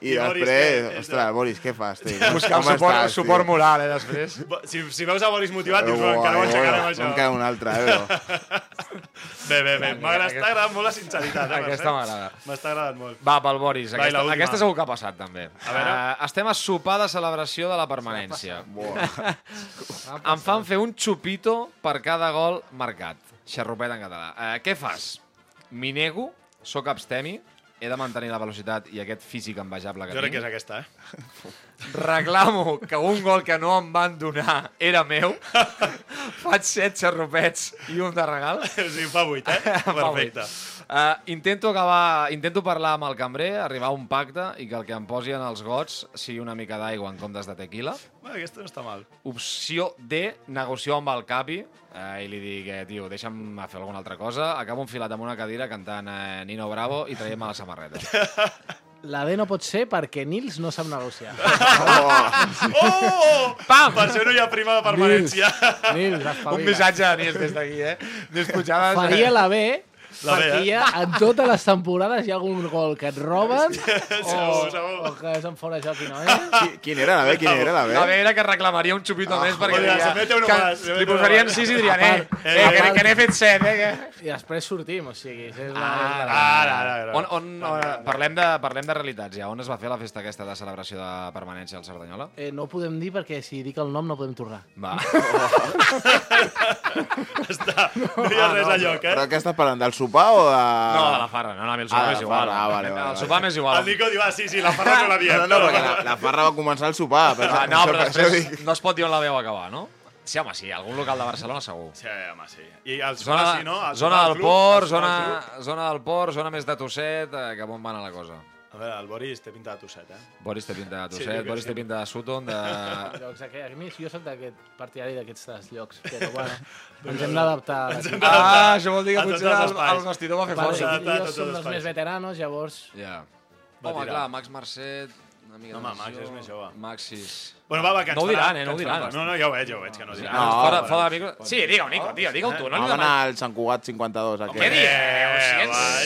I, I Boris, després... què? Ostres, Boris, què fas, tio? Buscar Com suport, estàs, suport tio? moral, eh, després. Si, si veus a Boris motivat, dius, encara ho aixecarem, uai, això. Em queda un altre, eh, però... Bé, bé, bé. M'agrada, Aquest- està agradant molt la sinceritat. Eh, Aquesta m'agrada. M'està agradant molt. Va, pel Boris. Aquesta. Aquesta segur que ha passat, també. A veure. Uh, estem a sopar de celebració de la permanència. em fan fer un xupito per cada gol marcat. Xarrupet en català. Uh, què fas? M'hi nego, sóc abstemi, he de mantenir la velocitat i aquest físic envejable que Jo crec que tinc. és aquesta, eh? Reclamo que un gol que no em van donar era meu. Faig set xarrupets i un de regal. O sigui, fa 8, eh? Perfecte. Uh, intento acabar, intento parlar amb el cambrer, arribar a un pacte i que el que em posi en els gots sigui una mica d'aigua en comptes de tequila. Bé, aquesta no està mal. Opció D, negociar amb el capi eh, i li dic, eh, tio, deixa'm fer alguna altra cosa. Acabo enfilat amb una cadira cantant eh, Nino Bravo i traiem-me la samarreta. La D no pot ser perquè Nils no sap negociar. Oh! Pam! Per això no hi ha prima de permanència. Nils, un espavila. missatge de Nils des d'aquí, eh? Nils. Faria la B, La B, perquè eh? ja en totes les temporades hi ha algun gol que et roben o, Segur, segur. o que és en fora joc i no és. Qui- Quin era la B? Quin era la B? La vera que reclamaria un xupito més perquè diria, que li posarien más. sis i dirien, eh, Apart. eh, que, que n'he fet set, eh, que... I després sortim, o sigui... És la, Ah. Ara, ara, ara. On, on, on, parlem, de, parlem de realitats ja. On es va fer la festa aquesta de celebració de permanència al Cerdanyola? Eh, no ho podem dir perquè si dic el nom no podem tornar. Va. Està. No hi ha res a lloc, eh? Però què estàs parlant, del sopar o de... No, de la farra. No, no, a mi el sopar Ah, m'és la igual. farra, ah, vale, vale, el sopar m'és igual. El Nico diu, ah, sí, sí, la farra no la diem. No, no, perquè la, la farra va començar al sopar. Per Ah, això- no, per però després dic- no es pot dir on la veu acabar, no? Sí, home, sí, algun local de Barcelona segur. Sí, home, sí. I el Zona, sopar, sí, no? El zona al del club, port, zona, zona del port, zona més de tosset, eh, cap on va anar la cosa. A veure, el Boris té pinta de tosset, eh? Boris té pinta de Sí, tosset, que Boris sí. té pinta de Sutton, de... Llocs aqu- a mi, jo soc d'aquest partidari d'aquests llocs, però bueno, ens hem d'adaptar. a la gent. Ah, això vol dir que potser el, el vestidor va fer Vale, força. a jo som els dels més veteranos, llavors... Ja. Va Home, clar, Max Marcet, una mica Home, de Max és més jove. Maxis... Bueno, va, va, que ens No ho diran, eh, no ho diran. No, no, ja ho veig, ja ho veig, que no diran. No, No, fora, fora de micro... Sí, digue-ho, Nico, digue-ho, digue-ho tu. No Va li anar al Sant Cugat 52, Què aquest. dius? Eh, Sí,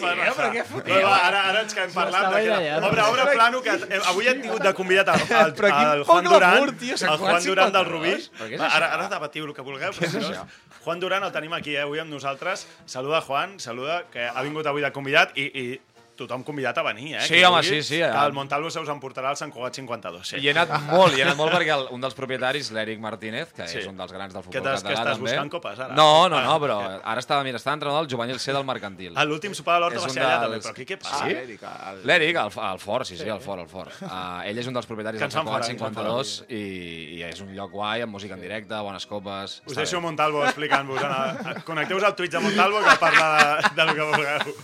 m'he Però què va, ara, ara ens quedem parlant. de que- ideat. Obre, obre plano, que eh, avui hem tingut de convidat Però quin el poc Juan Duran, glamour, tio, Juan Duran del 52. Rubí. Però què és Va, Ara, ara debatiu el que vulgueu. És però si això? no, Juan Duran el tenim aquí, eh, avui amb nosaltres. Saluda, Juan, saluda, que ha vingut avui de convidat i, i tothom convidat a venir, eh? Sí, qui home, sí, sí, Que eh. el Montalvo se us en portarà al Sant Cugat 52. Sí. I he anat molt, i he anat molt perquè el, un dels propietaris, l'Eric Martínez, que Sí. és un dels grans del futbol català què estàs també. buscant copes, ara? No, no, no, Ah, però ok. ara estava, mira, estava entrenant el juvenil C del mercantil. A l'últim sopar de l'Horta va ser allà també, però aquí què Ah, passa? l'Eric, el- L'Eric, el, el Fort, sí, sí, el Fort, el Fort. Uh, ell és un dels propietaris Que del Sant Cugat fora, ens fan 52 i, i és un lloc guai, amb música en directe, bones copes... Us deixo. Montalvo explicant-vos. Connecteu-vos al Twitch de Montalvo que parla de, de lo que vulgueu.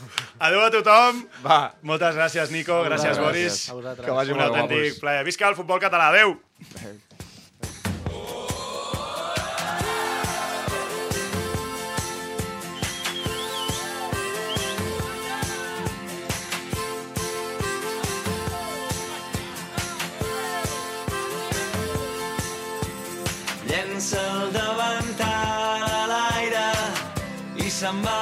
Adéu a tothom. Va, Moltes gràcies, Nico. Gràcies, Gràcies. Boris. A vosaltres. que vagi Un molt autèntic guapos. plaer. Visca el futbol català. Adéu. Llença el davantal a l'aire i se'n. Va